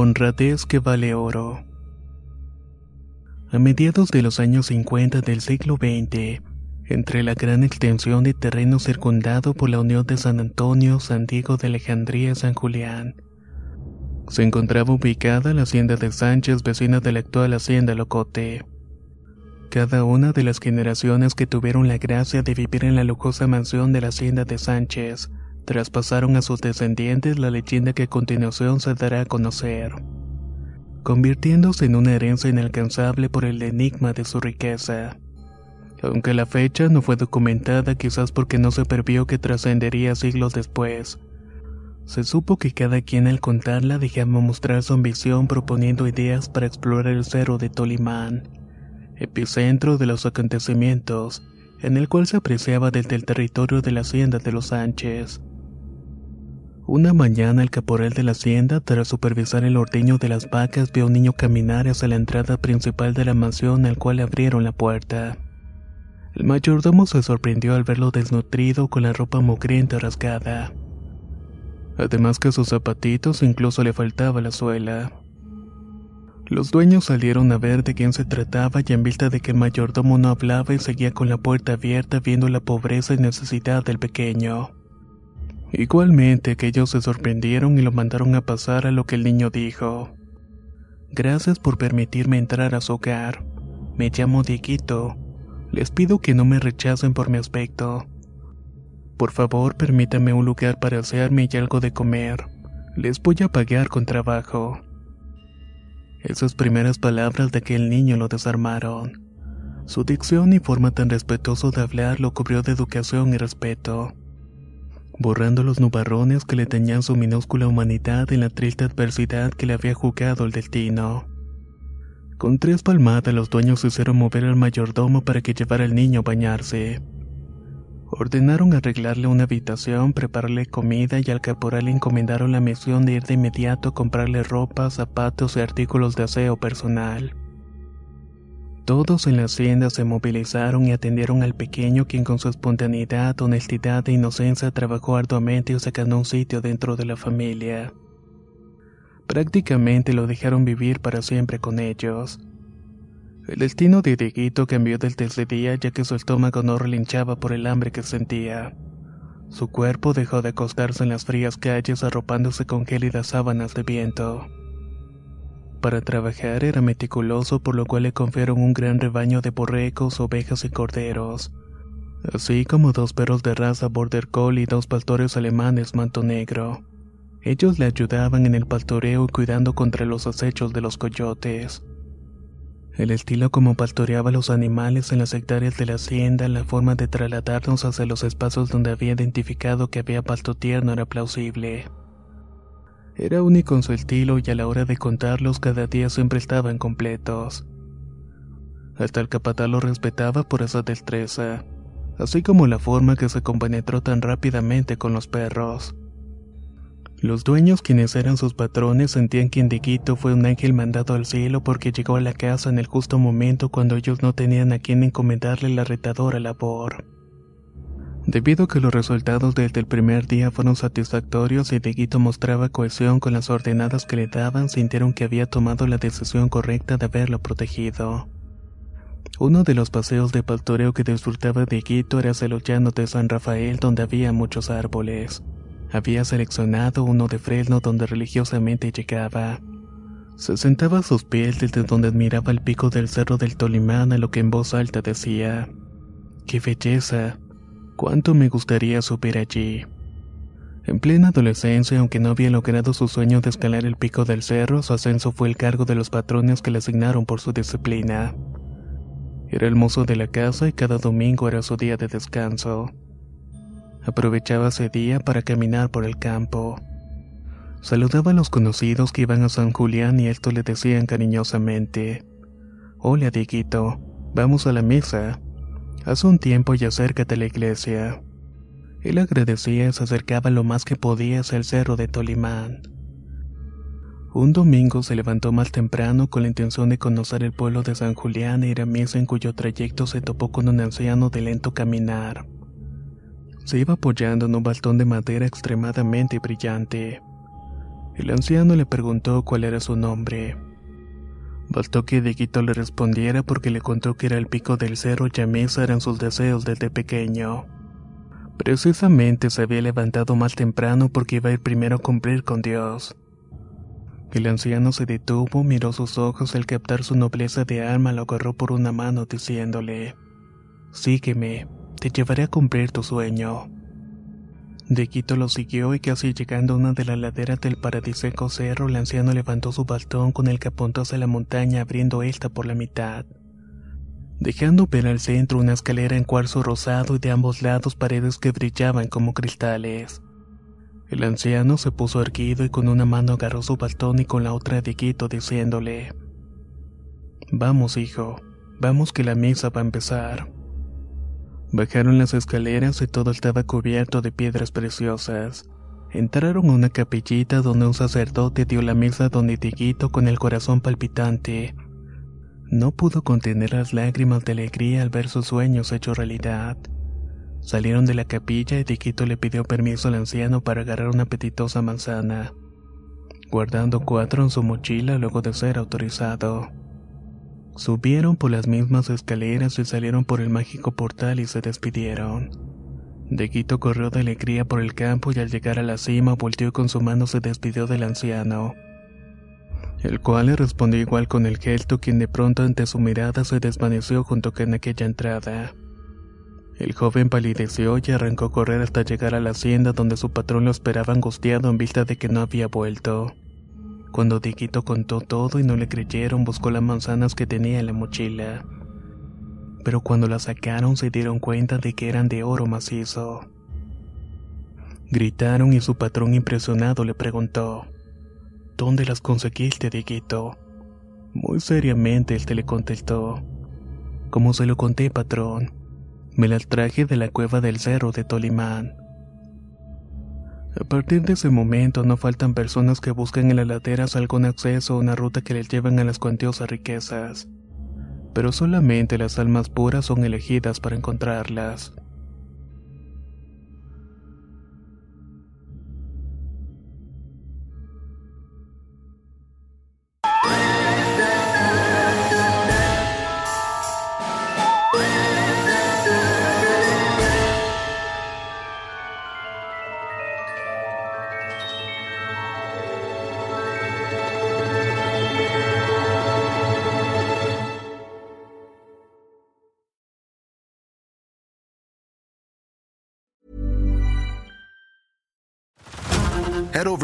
Honradez que vale oro. A mediados de los años 50 del siglo XX, entre la gran extensión de terreno circundado por la Unión de San Antonio, San Diego de Alejandría y San Julián, se encontraba ubicada la hacienda de Sánchez, vecina de la actual hacienda Locote. Cada una de las generaciones que tuvieron la gracia de vivir en la lujosa mansión de la hacienda de Sánchez traspasaron a sus descendientes la leyenda que a continuación se dará a conocer, convirtiéndose en una herencia inalcanzable por el enigma de su riqueza. Aunque la fecha no fue documentada quizás porque no se previó que trascendería siglos después, se supo que cada quien al contarla dejaba mostrar su ambición proponiendo ideas para explorar el cerro de Tolimán, epicentro de los acontecimientos, en el cual se apreciaba desde el territorio de la hacienda de los Sánchez. Una mañana el caporal de la hacienda, tras supervisar el ordeño de las vacas, vio a un niño caminar hacia la entrada principal de la mansión al cual abrieron la puerta. El mayordomo se sorprendió al verlo desnutrido con la ropa mugrienta rasgada. Además que sus zapatitos incluso le faltaba la suela. Los dueños salieron a ver de quién se trataba y en vista de que el mayordomo no hablaba y seguía con la puerta abierta viendo la pobreza y necesidad del pequeño. Igualmente aquellos se sorprendieron y lo mandaron a pasar a lo que el niño dijo. Gracias por permitirme entrar a su hogar. Me llamo Dieguito. Les pido que no me rechacen por mi aspecto. Por favor, permítame un lugar para asearme y algo de comer. Les voy a pagar con trabajo. Esas primeras palabras de aquel niño lo desarmaron. Su dicción y forma tan respetuoso de hablar lo cubrió de educación y respeto borrando los nubarrones que le teñían su minúscula humanidad en la triste adversidad que le había jugado el destino. Con tres palmadas los dueños hicieron mover al mayordomo para que llevara al niño a bañarse. Ordenaron arreglarle una habitación, prepararle comida y al caporal le encomendaron la misión de ir de inmediato a comprarle ropa, zapatos y artículos de aseo personal. Todos en la hacienda se movilizaron y atendieron al pequeño quien con su espontaneidad, honestidad e inocencia trabajó arduamente y sacando un sitio dentro de la familia. Prácticamente lo dejaron vivir para siempre con ellos. El destino de Dieguito cambió desde ese día ya que su estómago no relinchaba por el hambre que sentía. Su cuerpo dejó de acostarse en las frías calles arropándose con gélidas sábanas de viento. Para trabajar era meticuloso por lo cual le confiaron un gran rebaño de borregos, ovejas y corderos, así como dos perros de raza border collie y dos pastores alemanes manto negro. Ellos le ayudaban en el pastoreo y cuidando contra los acechos de los coyotes. El estilo como pastoreaba los animales en las hectáreas de la hacienda, la forma de trasladarnos hacia los espacios donde había identificado que había pasto tierno era plausible. Era único en su estilo y a la hora de contarlos cada día siempre estaban completos. Hasta el capataz lo respetaba por esa destreza, así como la forma que se compenetró tan rápidamente con los perros. Los dueños, quienes eran sus patrones, sentían que Indiquito fue un ángel mandado al cielo porque llegó a la casa en el justo momento cuando ellos no tenían a quien encomendarle la retadora labor. Debido a que los resultados desde el primer día fueron satisfactorios y Dieguito mostraba cohesión con las ordenadas que le daban, sintieron que había tomado la decisión correcta de haberlo protegido. Uno de los paseos de pastoreo que disfrutaba Dieguito era hacia los llanos de San Rafael donde había muchos árboles. Había seleccionado uno de fresno donde religiosamente llegaba. Se sentaba a sus pies desde donde admiraba el pico del cerro del Tolimán a lo que en voz alta decía: ¡Qué belleza! ¿Cuánto me gustaría subir allí? En plena adolescencia, aunque no había logrado su sueño de escalar el pico del cerro, su ascenso fue el cargo de los patrones que le asignaron por su disciplina. Era el mozo de la casa y cada domingo era su día de descanso. Aprovechaba ese día para caminar por el campo. Saludaba a los conocidos que iban a San Julián y esto le decían cariñosamente: Hola, Dieguito, vamos a la misa. Hace un tiempo y acércate a la iglesia. Él agradecía y se acercaba lo más que podía hacia el cerro de Tolimán. Un domingo se levantó más temprano con la intención de conocer el pueblo de San Julián e ir a misa en cuyo trayecto se topó con un anciano de lento caminar. Se iba apoyando en un bastón de madera extremadamente brillante. El anciano le preguntó cuál era su nombre. Bastó que Dieguito le respondiera porque le contó que era el pico del cerro y a eran sus deseos desde pequeño. Precisamente se había levantado más temprano porque iba a ir primero a cumplir con Dios. El anciano se detuvo, miró sus ojos al captar su nobleza de alma, lo agarró por una mano diciéndole, Sígueme, te llevaré a cumplir tu sueño. De Quito lo siguió y casi llegando a una de las laderas del paradisíaco cerro, el anciano levantó su bastón con el que apuntó hacia la montaña abriendo esta por la mitad. Dejando ver al centro una escalera en cuarzo rosado y de ambos lados paredes que brillaban como cristales. El anciano se puso erguido y con una mano agarró su bastón y con la otra de Quito diciéndole: Vamos, hijo, vamos que la misa va a empezar. Bajaron las escaleras y todo estaba cubierto de piedras preciosas. Entraron a una capillita donde un sacerdote dio la misa don Dieguito con el corazón palpitante. No pudo contener las lágrimas de alegría al ver sus sueños hechos realidad. Salieron de la capilla y Dieguito le pidió permiso al anciano para agarrar una apetitosa manzana, guardando cuatro en su mochila luego de ser autorizado. Subieron por las mismas escaleras y salieron por el mágico portal y se despidieron. Deguito corrió de alegría por el campo y al llegar a la cima volteó con su mano se despidió del anciano, el cual le respondió igual con el gesto quien de pronto ante su mirada se desvaneció junto con aquella entrada. El joven palideció y arrancó a correr hasta llegar a la hacienda donde su patrón lo esperaba angustiado en vista de que no había vuelto. Cuando Dieguito contó todo y no le creyeron, buscó las manzanas que tenía en la mochila. Pero cuando las sacaron se dieron cuenta de que eran de oro macizo. Gritaron y su patrón impresionado le preguntó, ¿Dónde las conseguiste, Dieguito? Muy seriamente él le contestó, como se lo conté, patrón, me las traje de la cueva del cerro de Tolimán. A partir de ese momento no faltan personas que buscan en las laderas algún acceso a una ruta que les lleven a las cuantiosas riquezas. Pero solamente las almas puras son elegidas para encontrarlas.